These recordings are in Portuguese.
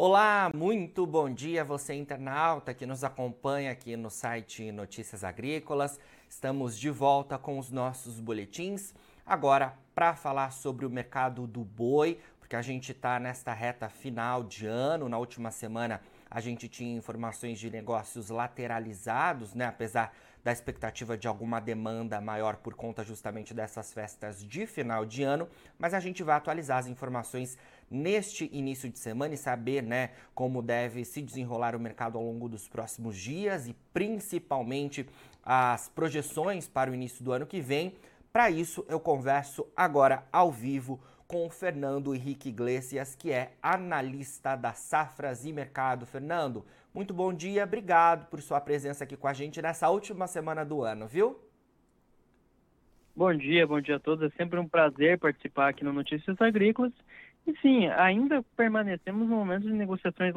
Olá, muito bom dia você internauta que nos acompanha aqui no site Notícias Agrícolas. Estamos de volta com os nossos boletins. Agora, para falar sobre o mercado do boi, porque a gente está nesta reta final de ano. Na última semana a gente tinha informações de negócios lateralizados, né? Apesar da expectativa de alguma demanda maior por conta justamente dessas festas de final de ano, mas a gente vai atualizar as informações neste início de semana e saber, né, como deve se desenrolar o mercado ao longo dos próximos dias e principalmente as projeções para o início do ano que vem. Para isso, eu converso agora ao vivo com o Fernando Henrique Iglesias, que é analista da Safras e Mercado. Fernando, muito bom dia, obrigado por sua presença aqui com a gente nessa última semana do ano, viu? Bom dia, bom dia a todos. É sempre um prazer participar aqui no Notícias Agrícolas. E sim, ainda permanecemos no momento de negociações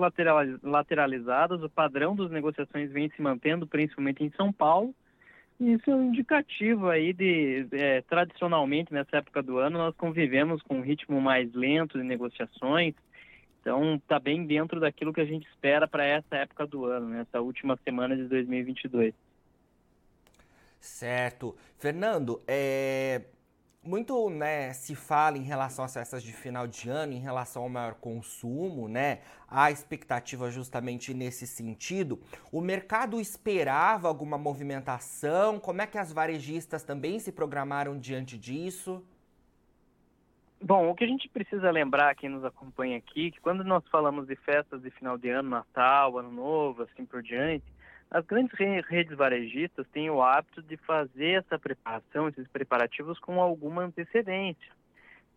lateralizadas. O padrão das negociações vem se mantendo, principalmente em São Paulo. Isso é um indicativo aí de, é, tradicionalmente, nessa época do ano, nós convivemos com um ritmo mais lento de negociações, então está bem dentro daquilo que a gente espera para essa época do ano, né, última semana de 2022. Certo. Fernando, é, muito né, se fala em relação às festas de final de ano, em relação ao maior consumo, né? A expectativa justamente nesse sentido. O mercado esperava alguma movimentação? Como é que as varejistas também se programaram diante disso? Bom, o que a gente precisa lembrar, quem nos acompanha aqui, que quando nós falamos de festas de final de ano, Natal, Ano Novo, assim por diante, as grandes redes varejistas têm o hábito de fazer essa preparação, esses preparativos com alguma antecedência.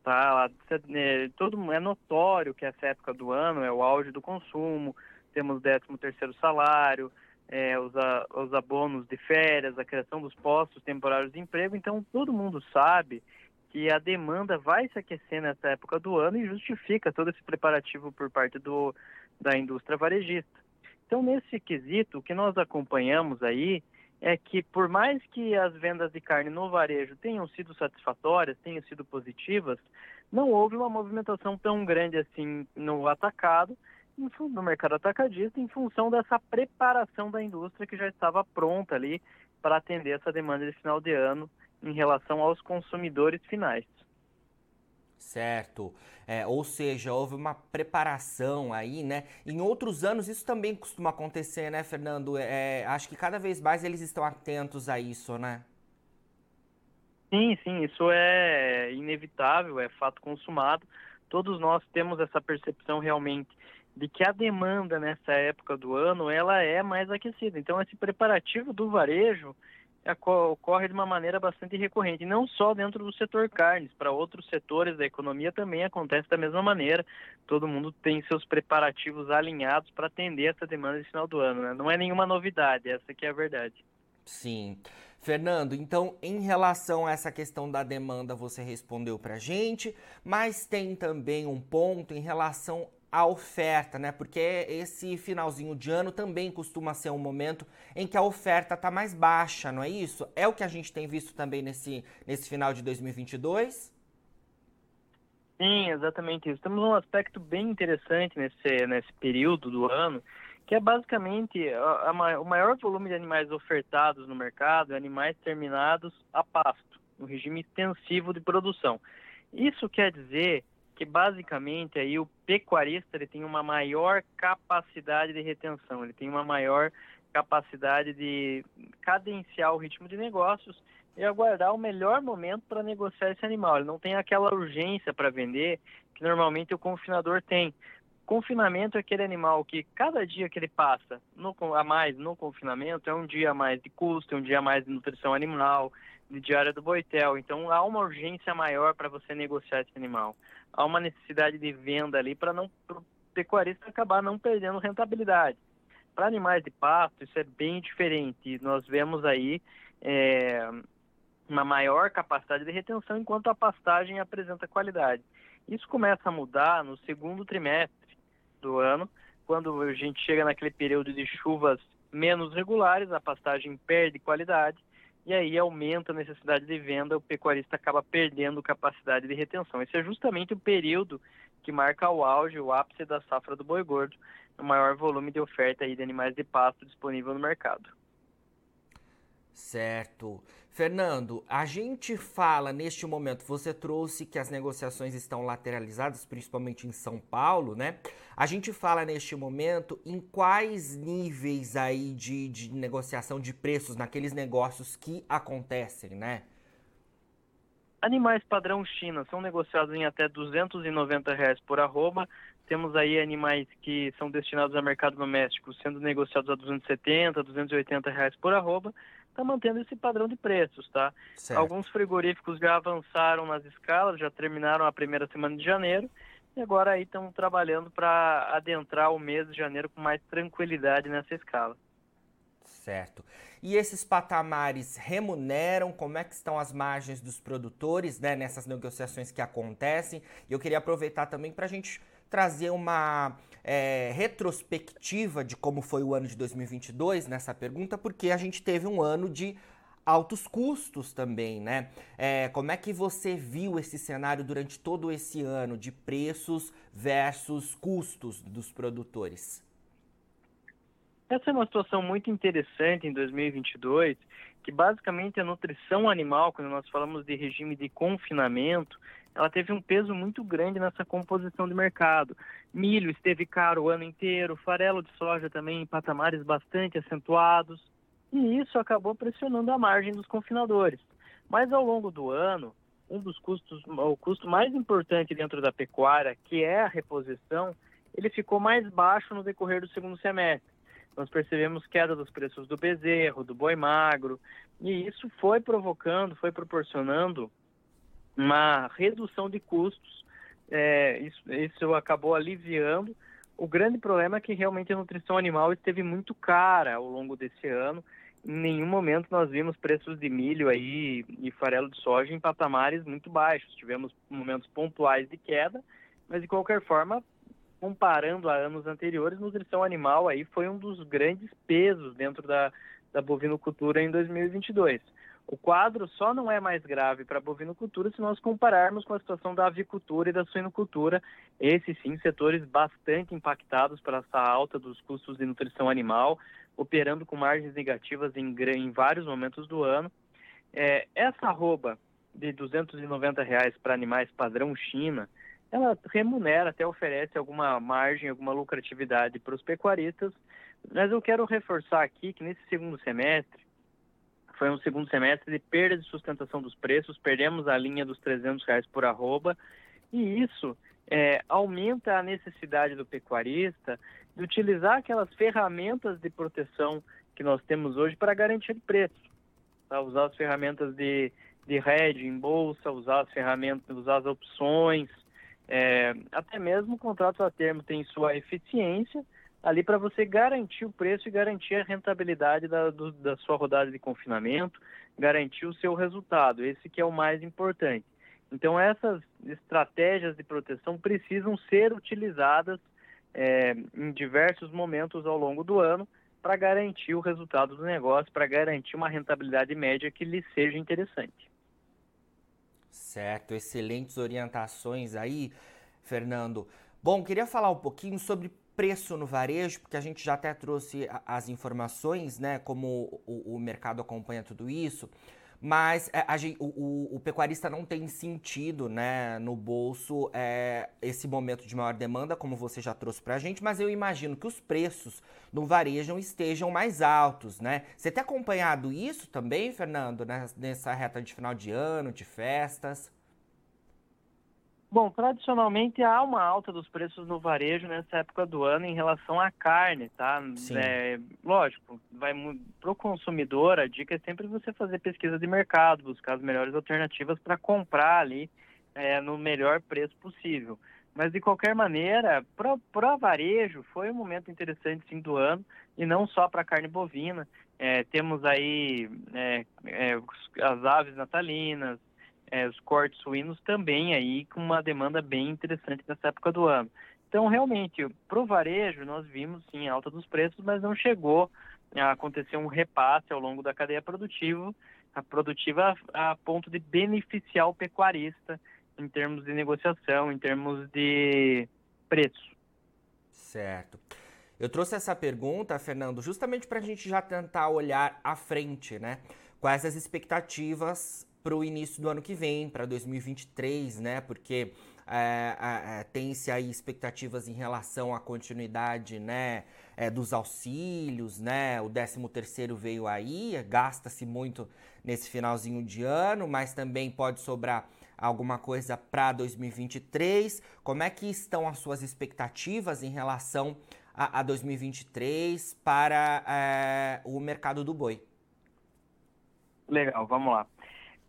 Tá? É, todo, é notório que essa época do ano é o auge do consumo, temos 13 terceiro salário, é, os, a, os abonos de férias, a criação dos postos temporários de emprego, então todo mundo sabe que a demanda vai se aquecer nessa época do ano e justifica todo esse preparativo por parte do, da indústria varejista. Então, nesse quesito, o que nós acompanhamos aí é que, por mais que as vendas de carne no varejo tenham sido satisfatórias, tenham sido positivas, não houve uma movimentação tão grande assim no atacado, no mercado atacadista, em função dessa preparação da indústria que já estava pronta ali para atender essa demanda de final de ano em relação aos consumidores finais. Certo. É, ou seja, houve uma preparação aí, né? Em outros anos isso também costuma acontecer, né, Fernando? É, acho que cada vez mais eles estão atentos a isso, né? Sim, sim, isso é inevitável, é fato consumado. Todos nós temos essa percepção realmente de que a demanda nessa época do ano ela é mais aquecida. Então esse preparativo do varejo ocorre de uma maneira bastante recorrente, não só dentro do setor carnes, para outros setores da economia também acontece da mesma maneira. Todo mundo tem seus preparativos alinhados para atender essa demanda de final do ano. Né? Não é nenhuma novidade, essa que é a verdade. Sim. Fernando, então, em relação a essa questão da demanda, você respondeu para gente, mas tem também um ponto em relação a oferta, né? Porque esse finalzinho de ano também costuma ser um momento em que a oferta está mais baixa, não é isso? É o que a gente tem visto também nesse, nesse final de 2022? Sim, exatamente isso. Temos um aspecto bem interessante nesse, nesse período do ano, que é basicamente a, a, o maior volume de animais ofertados no mercado, animais terminados a pasto, no regime extensivo de produção. Isso quer dizer que basicamente aí o pecuarista ele tem uma maior capacidade de retenção, ele tem uma maior capacidade de cadenciar o ritmo de negócios e aguardar o melhor momento para negociar esse animal. Ele não tem aquela urgência para vender que normalmente o confinador tem. Confinamento é aquele animal que cada dia que ele passa no, a mais no confinamento é um dia a mais de custo, é um dia a mais de nutrição animal, de diária do boitel. Então há uma urgência maior para você negociar esse animal. Há uma necessidade de venda ali para não o pecuarista acabar não perdendo rentabilidade. Para animais de pasto isso é bem diferente. Nós vemos aí é, uma maior capacidade de retenção enquanto a pastagem apresenta qualidade. Isso começa a mudar no segundo trimestre do ano, quando a gente chega naquele período de chuvas menos regulares, a pastagem perde qualidade e aí aumenta a necessidade de venda, o pecuarista acaba perdendo capacidade de retenção. Esse é justamente o período que marca o auge, o ápice da safra do boi gordo, o maior volume de oferta aí de animais de pasto disponível no mercado. Certo. Fernando, a gente fala neste momento, você trouxe que as negociações estão lateralizadas, principalmente em São Paulo, né? A gente fala neste momento em quais níveis aí de, de negociação de preços naqueles negócios que acontecem, né? Animais padrão China são negociados em até 290 reais por arroba. Temos aí animais que são destinados ao mercado doméstico sendo negociados a 270, 280 reais por arroba está mantendo esse padrão de preços, tá? Certo. Alguns frigoríficos já avançaram nas escalas, já terminaram a primeira semana de janeiro e agora aí estão trabalhando para adentrar o mês de janeiro com mais tranquilidade nessa escala. Certo. E esses patamares remuneram? Como é que estão as margens dos produtores né, nessas negociações que acontecem? E eu queria aproveitar também para a gente trazer uma é, retrospectiva de como foi o ano de 2022 nessa pergunta, porque a gente teve um ano de altos custos também, né? É, como é que você viu esse cenário durante todo esse ano de preços versus custos dos produtores? Essa é uma situação muito interessante em 2022, que basicamente a nutrição animal, quando nós falamos de regime de confinamento, ela teve um peso muito grande nessa composição de mercado. Milho esteve caro o ano inteiro, farelo de soja também em patamares bastante acentuados, e isso acabou pressionando a margem dos confinadores. Mas ao longo do ano, um dos custos, o custo mais importante dentro da pecuária, que é a reposição, ele ficou mais baixo no decorrer do segundo semestre. Nós percebemos queda dos preços do bezerro, do boi magro, e isso foi provocando, foi proporcionando uma redução de custos. É, isso, isso acabou aliviando. O grande problema é que realmente a nutrição animal esteve muito cara ao longo desse ano. Em nenhum momento nós vimos preços de milho aí e farelo de soja em patamares muito baixos. Tivemos momentos pontuais de queda, mas de qualquer forma, comparando a anos anteriores, nutrição animal aí foi um dos grandes pesos dentro da, da bovinocultura em 2022. O quadro só não é mais grave para a bovinocultura se nós compararmos com a situação da avicultura e da suinocultura, esses sim setores bastante impactados por essa alta dos custos de nutrição animal, operando com margens negativas em, em vários momentos do ano. É, essa arroba de 290 reais para animais padrão China, ela remunera, até oferece alguma margem, alguma lucratividade para os pecuaristas, mas eu quero reforçar aqui que nesse segundo semestre, foi um segundo semestre de perda de sustentação dos preços, perdemos a linha dos 300 reais por arroba, e isso é, aumenta a necessidade do pecuarista de utilizar aquelas ferramentas de proteção que nós temos hoje para garantir preço. Tá? Usar as ferramentas de, de em bolsa, usar as ferramentas, usar as opções, é, até mesmo o contrato a termo tem sua eficiência, ali para você garantir o preço e garantir a rentabilidade da, do, da sua rodada de confinamento, garantir o seu resultado. Esse que é o mais importante. Então essas estratégias de proteção precisam ser utilizadas é, em diversos momentos ao longo do ano para garantir o resultado do negócio, para garantir uma rentabilidade média que lhe seja interessante. Certo, excelentes orientações aí, Fernando. Bom, queria falar um pouquinho sobre preço no varejo, porque a gente já até trouxe as informações, né, como o, o mercado acompanha tudo isso, mas é, a, a, o, o, pecuarista não tem sentido, né, no bolso é, esse momento de maior demanda, como você já trouxe para a gente, mas eu imagino que os preços no varejo estejam mais altos, né? Você tem acompanhado isso também, Fernando, nessa reta de final de ano, de festas? Bom, tradicionalmente há uma alta dos preços no varejo nessa época do ano em relação à carne, tá? É, lógico, vai para o consumidor a dica é sempre você fazer pesquisa de mercado, buscar as melhores alternativas para comprar ali é, no melhor preço possível. Mas de qualquer maneira, para varejo foi um momento interessante sim do ano e não só para carne bovina. É, temos aí é, é, as aves natalinas, é, os cortes suínos também aí com uma demanda bem interessante nessa época do ano. Então, realmente, para o varejo, nós vimos sim alta dos preços, mas não chegou a acontecer um repasse ao longo da cadeia produtiva, a produtiva a, ponto de beneficiar o pecuarista em termos de negociação, em termos de preço. Certo. Eu trouxe essa pergunta, Fernando, justamente para a gente já tentar olhar à frente, né? Quais as expectativas para o início do ano que vem, para 2023, né? Porque é, é, tem-se aí expectativas em relação à continuidade, né? É, dos auxílios, né? O 13 terceiro veio aí, gasta-se muito nesse finalzinho de ano, mas também pode sobrar alguma coisa para 2023. Como é que estão as suas expectativas em relação a, a 2023 para é, o mercado do boi? Legal, vamos lá.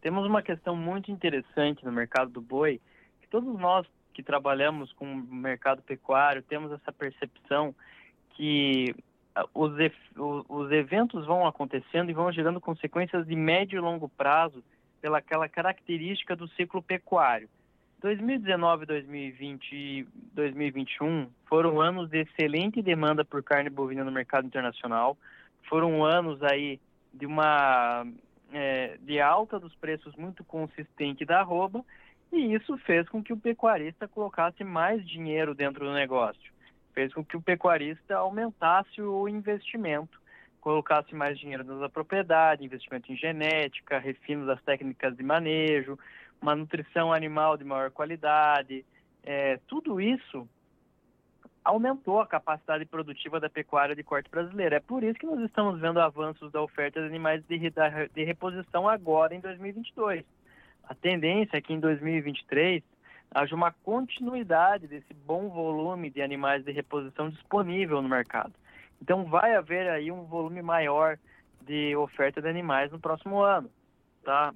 Temos uma questão muito interessante no mercado do boi, que todos nós que trabalhamos com o mercado pecuário temos essa percepção que ah, os, os eventos vão acontecendo e vão gerando consequências de médio e longo prazo pela aquela característica do ciclo pecuário. 2019, 2020 e 2021 foram anos de excelente demanda por carne bovina no mercado internacional. Foram anos aí de uma é, de alta dos preços muito consistente da arroba e isso fez com que o pecuarista colocasse mais dinheiro dentro do negócio. Fez com que o pecuarista aumentasse o investimento colocasse mais dinheiro na propriedade, investimento em genética, refino das técnicas de manejo, uma nutrição animal de maior qualidade, é, tudo isso aumentou a capacidade produtiva da pecuária de corte brasileira. É por isso que nós estamos vendo avanços da oferta de animais de, de reposição agora em 2022. A tendência é que em 2023 haja uma continuidade desse bom volume de animais de reposição disponível no mercado. Então vai haver aí um volume maior de oferta de animais no próximo ano, tá?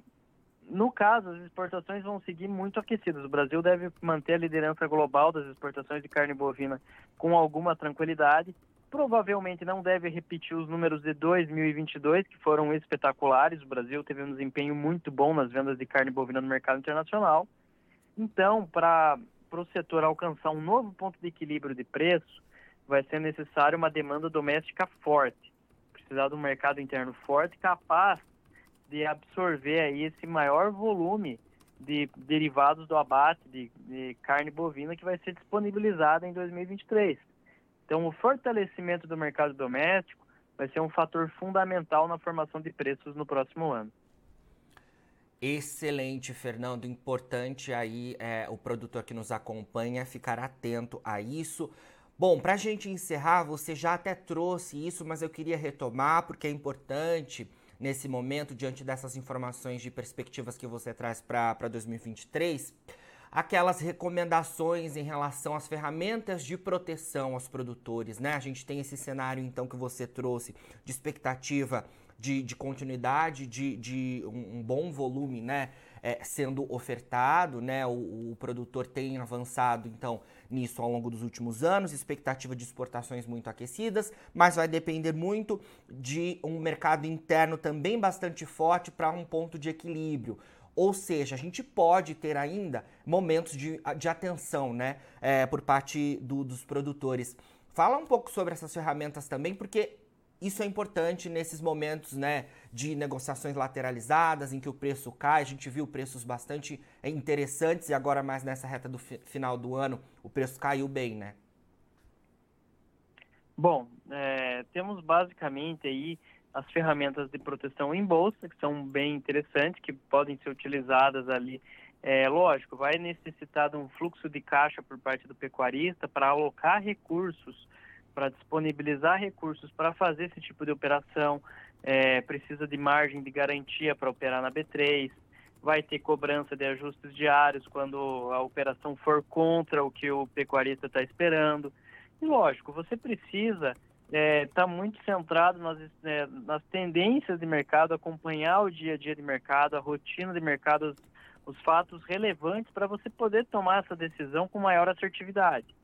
No caso, as exportações vão seguir muito aquecidas. O Brasil deve manter a liderança global das exportações de carne bovina com alguma tranquilidade. Provavelmente não deve repetir os números de 2022, que foram espetaculares. O Brasil teve um desempenho muito bom nas vendas de carne bovina no mercado internacional. Então, para o setor alcançar um novo ponto de equilíbrio de preço, vai ser necessário uma demanda doméstica forte. Precisar de um mercado interno forte, capaz de absorver aí esse maior volume de derivados do abate de, de carne bovina que vai ser disponibilizada em 2023. Então, o fortalecimento do mercado doméstico vai ser um fator fundamental na formação de preços no próximo ano. Excelente, Fernando. Importante aí é, o produtor que nos acompanha ficar atento a isso. Bom, para a gente encerrar, você já até trouxe isso, mas eu queria retomar porque é importante nesse momento, diante dessas informações de perspectivas que você traz para 2023, aquelas recomendações em relação às ferramentas de proteção aos produtores, né? A gente tem esse cenário, então, que você trouxe de expectativa de, de continuidade, de, de um, um bom volume, né? É, sendo ofertado, né? O, o, produtor tem avançado, então, nisso ao longo dos últimos anos, expectativa de exportações muito aquecidas, mas vai depender muito de um mercado interno também bastante forte para um ponto de equilíbrio. Ou seja, a gente pode ter ainda momentos de, de atenção né, é, por parte do, dos produtores. Fala um pouco sobre essas ferramentas também, porque isso é importante nesses momentos né, de negociações lateralizadas, em que o preço cai. A gente viu preços bastante interessantes e agora mais nessa reta do fi final do ano o preço caiu bem, né? Bom, é, temos basicamente aí as ferramentas de proteção em bolsa, que são bem interessantes, que podem ser utilizadas ali. É, lógico, vai necessitar de um fluxo de caixa por parte do pecuarista para alocar recursos para disponibilizar recursos para fazer esse tipo de operação, é, precisa de margem de garantia para operar na B3, vai ter cobrança de ajustes diários quando a operação for contra o que o pecuarista está esperando. E lógico, você precisa estar é, tá muito centrado nas, é, nas tendências de mercado, acompanhar o dia a dia de mercado, a rotina de mercado, os, os fatos relevantes para você poder tomar essa decisão com maior assertividade.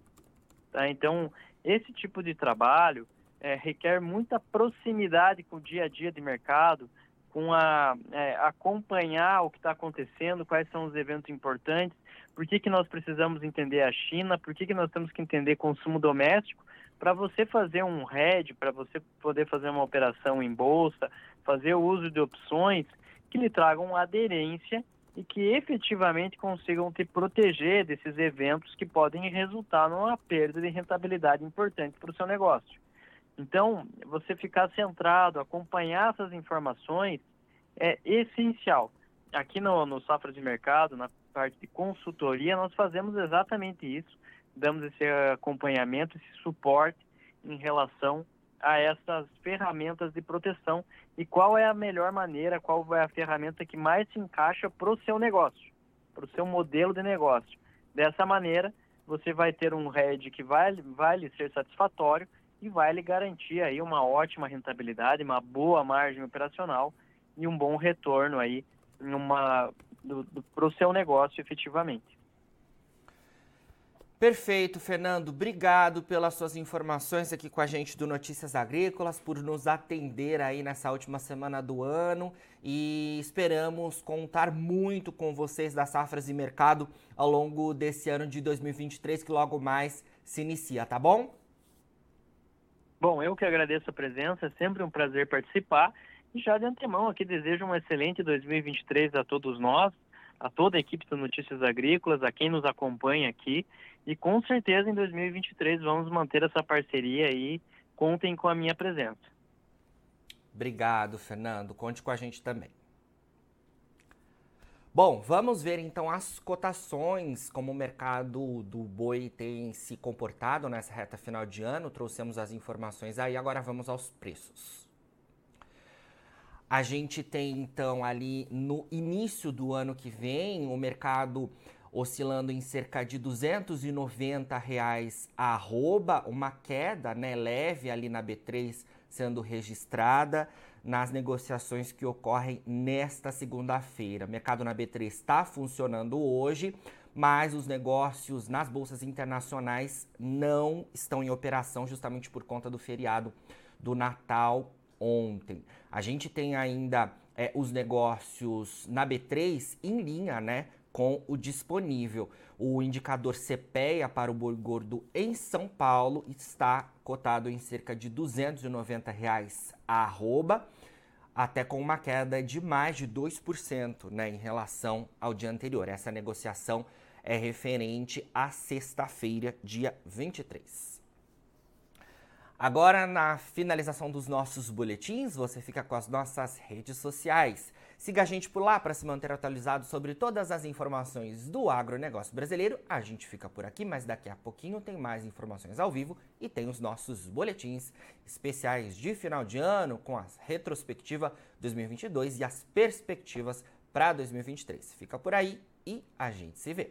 Tá? Então, esse tipo de trabalho é, requer muita proximidade com o dia a dia de mercado, com a é, acompanhar o que está acontecendo, quais são os eventos importantes, por que, que nós precisamos entender a China, por que, que nós temos que entender consumo doméstico, para você fazer um hedge, para você poder fazer uma operação em bolsa, fazer o uso de opções que lhe tragam aderência e que efetivamente consigam te proteger desses eventos que podem resultar numa perda de rentabilidade importante para o seu negócio. Então, você ficar centrado, acompanhar essas informações é essencial. Aqui no, no Safra de Mercado, na parte de consultoria, nós fazemos exatamente isso, damos esse acompanhamento, esse suporte em relação a essas ferramentas de proteção e qual é a melhor maneira, qual é a ferramenta que mais se encaixa para o seu negócio, para o seu modelo de negócio. Dessa maneira, você vai ter um RED que vai, vai lhe ser satisfatório e vai lhe garantir aí uma ótima rentabilidade, uma boa margem operacional e um bom retorno aí para o seu negócio efetivamente. Perfeito, Fernando. Obrigado pelas suas informações aqui com a gente do Notícias Agrícolas, por nos atender aí nessa última semana do ano e esperamos contar muito com vocês das safras e mercado ao longo desse ano de 2023 que logo mais se inicia, tá bom? Bom, eu que agradeço a presença, é sempre um prazer participar. E já de antemão aqui desejo um excelente 2023 a todos nós, a toda a equipe do Notícias Agrícolas, a quem nos acompanha aqui. E com certeza em 2023 vamos manter essa parceria aí. Contem com a minha presença. Obrigado, Fernando. Conte com a gente também. Bom, vamos ver então as cotações, como o mercado do boi tem se comportado nessa reta final de ano. Trouxemos as informações aí, agora vamos aos preços. A gente tem então ali no início do ano que vem o mercado oscilando em cerca de 290 reais a arroba, uma queda né, leve ali na B3 sendo registrada nas negociações que ocorrem nesta segunda-feira. O mercado na B3 está funcionando hoje, mas os negócios nas bolsas internacionais não estão em operação justamente por conta do feriado do Natal ontem. A gente tem ainda é, os negócios na B3 em linha, né? Com o disponível. O indicador CPEA para o boi gordo em São Paulo está cotado em cerca de 290 reais arroba até com uma queda de mais de 2% né, em relação ao dia anterior. Essa negociação é referente à sexta-feira, dia 23. Agora, na finalização dos nossos boletins, você fica com as nossas redes sociais. Siga a gente por lá para se manter atualizado sobre todas as informações do agronegócio brasileiro. A gente fica por aqui, mas daqui a pouquinho tem mais informações ao vivo e tem os nossos boletins especiais de final de ano com a retrospectiva 2022 e as perspectivas para 2023. Fica por aí e a gente se vê.